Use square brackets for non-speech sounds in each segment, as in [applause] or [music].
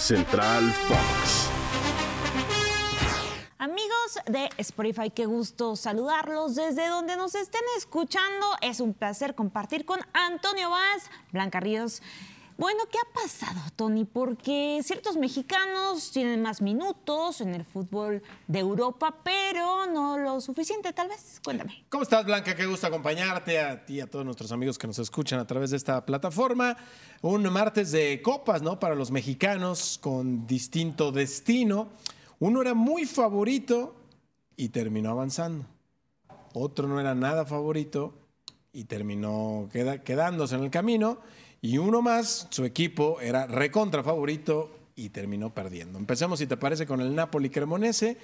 Central Fox. Amigos de Spotify, qué gusto saludarlos desde donde nos estén escuchando. Es un placer compartir con Antonio Vaz, Blanca Ríos. Bueno, ¿qué ha pasado, Tony? Porque ciertos mexicanos tienen más minutos en el fútbol de Europa, pero no lo suficiente, tal vez. Cuéntame. ¿Cómo estás, Blanca? Qué gusto acompañarte a ti y a todos nuestros amigos que nos escuchan a través de esta plataforma. Un martes de copas, ¿no? Para los mexicanos con distinto destino. Uno era muy favorito y terminó avanzando. Otro no era nada favorito y terminó quedándose en el camino. Y uno más, su equipo era recontra favorito y terminó perdiendo. Empecemos, si te parece, con el Napoli Cremonese.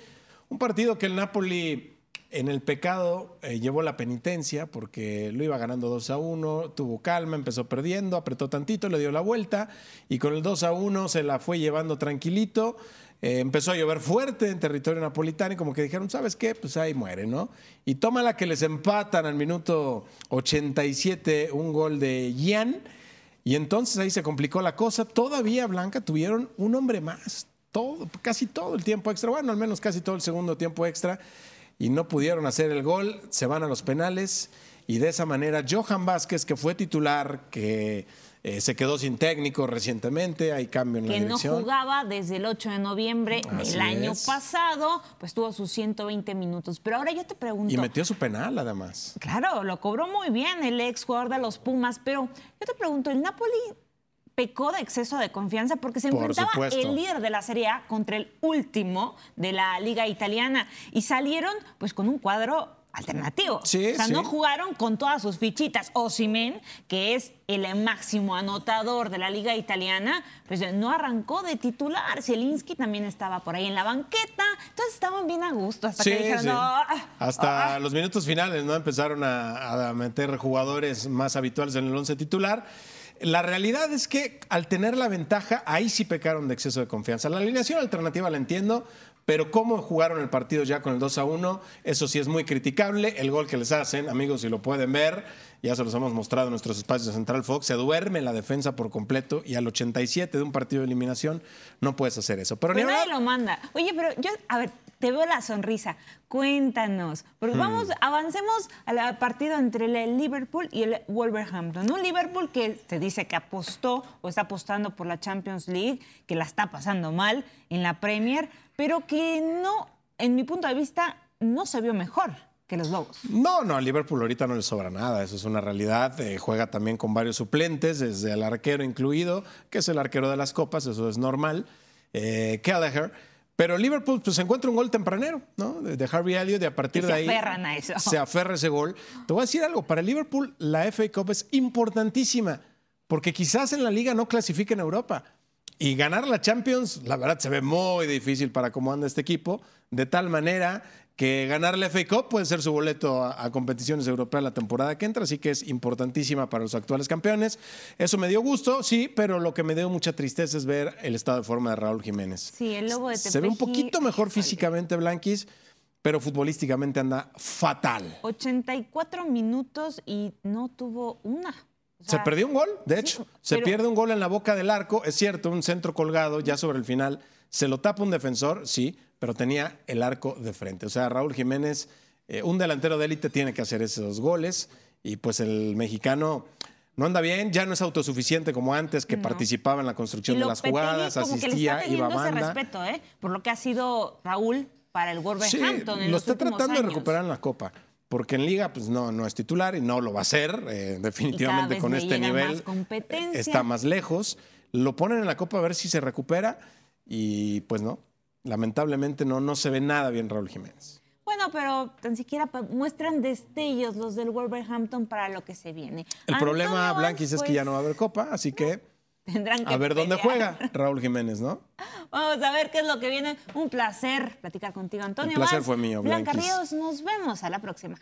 Un partido que el Napoli en el pecado eh, llevó la penitencia porque lo iba ganando 2 a 1, tuvo calma, empezó perdiendo, apretó tantito, le dio la vuelta y con el 2 a 1 se la fue llevando tranquilito. Eh, empezó a llover fuerte en territorio napolitano y como que dijeron, ¿sabes qué? Pues ahí muere, ¿no? Y toma la que les empatan al minuto 87 un gol de Gian. Y entonces ahí se complicó la cosa. Todavía Blanca tuvieron un hombre más. Todo, casi todo el tiempo extra. Bueno, al menos casi todo el segundo tiempo extra. Y no pudieron hacer el gol. Se van a los penales. Y de esa manera, Johan Vázquez, que fue titular, que eh, se quedó sin técnico recientemente, hay cambio en la que no dirección. jugaba desde el 8 de noviembre Así del año es. pasado, pues tuvo sus 120 minutos. Pero ahora yo te pregunto. Y metió su penal, además. Claro, lo cobró muy bien el ex jugador de los Pumas, pero yo te pregunto, ¿el Napoli pecó de exceso de confianza porque se Por enfrentaba supuesto. el líder de la Serie A contra el último de la Liga Italiana y salieron pues con un cuadro alternativo. Sí, o sea, sí. no jugaron con todas sus fichitas. Osimen, que es el máximo anotador de la Liga Italiana, pues no arrancó de titular. Zielinski también estaba por ahí en la banqueta. Entonces estaban bien a gusto hasta Sí, que dijeron. "No, ah, Hasta los minutos finales, ¿no? Empezaron a, a meter jugadores más habituales en el once titular. La realidad es que al tener la ventaja, ahí sí pecaron de exceso de confianza. La alineación alternativa la entiendo, pero cómo jugaron el partido ya con el 2 a 1, eso sí es muy criticable. El gol que les hacen, amigos, si lo pueden ver, ya se los hemos mostrado en nuestros espacios de Central Fox, se duerme la defensa por completo y al 87 de un partido de eliminación no puedes hacer eso. Pero ni Pues nadie hablar- lo manda. Oye, pero yo, a ver, te veo la sonrisa. Cuéntanos. Porque vamos, avancemos al partido entre el Liverpool y el Wolverhampton. Un Liverpool que se dice que apostó o está apostando por la Champions League, que la está pasando mal en la Premier, pero que no, en mi punto de vista, no se vio mejor que los Lobos. No, no, a Liverpool ahorita no le sobra nada, eso es una realidad. Eh, juega también con varios suplentes, desde el arquero incluido, que es el arquero de las copas, eso es normal, eh, Kelleher. Pero Liverpool pues, se encuentra un gol tempranero, ¿no? De, Harvey Elliott y a partir Y de se ahí aferran a eso. se aferra ese gol. Te voy a decir algo, para Liverpool la FA Cup es importantísima, porque quizás en la liga no clasifique en Europa. Y ganar la Champions, la verdad, se ve muy difícil para cómo anda este equipo, de tal manera que ganar la FA Cup puede ser su boleto a, a competiciones europeas la temporada que entra, así que es importantísima para los actuales campeones. Eso me dio gusto, sí, pero lo que me dio mucha tristeza es ver el estado de forma de Raúl Jiménez. Sí, el Lobo de Se ve un poquito mejor físicamente Blanquis, pero futbolísticamente anda fatal. 84 minutos y no tuvo una. O Se perdió un gol, de sí, hecho. Se pierde un gol en la boca del arco. Es cierto, un centro colgado ya sobre el final. Se lo tapa un defensor, sí, pero tenía el arco de frente. O sea, Raúl Jiménez, eh, un delantero de élite, tiene que hacer esos goles. Y pues el mexicano no anda bien, ya no es autosuficiente como antes, que participaba en la construcción de las jugadas, como que le está asistía, iba a ese banda. respeto, ¿eh? Por lo que ha sido Raúl para el Sí, Wolverhampton en lo los está últimos tratando de recuperar en la Copa. Porque en Liga, pues no, no es titular y no lo va a hacer. eh, definitivamente vez con le este nivel más competencia. está más lejos. Lo ponen en la Copa a ver si se recupera y pues no. Lamentablemente no, no se ve nada bien Raúl Jiménez. Bueno, pero tan siquiera muestran destellos los del Wolverhampton para lo que se viene. El problema, Blanquis, es que pues, ya no va a haber Copa, así que [laughs] Tendrán que a ver dónde juega Raúl Jiménez, ¿no? [laughs] Vamos a ver qué es lo que viene. Un placer platicar contigo, Antonio. El placer Valls. fue mío, Blanca. Ríos, nos vemos a la próxima.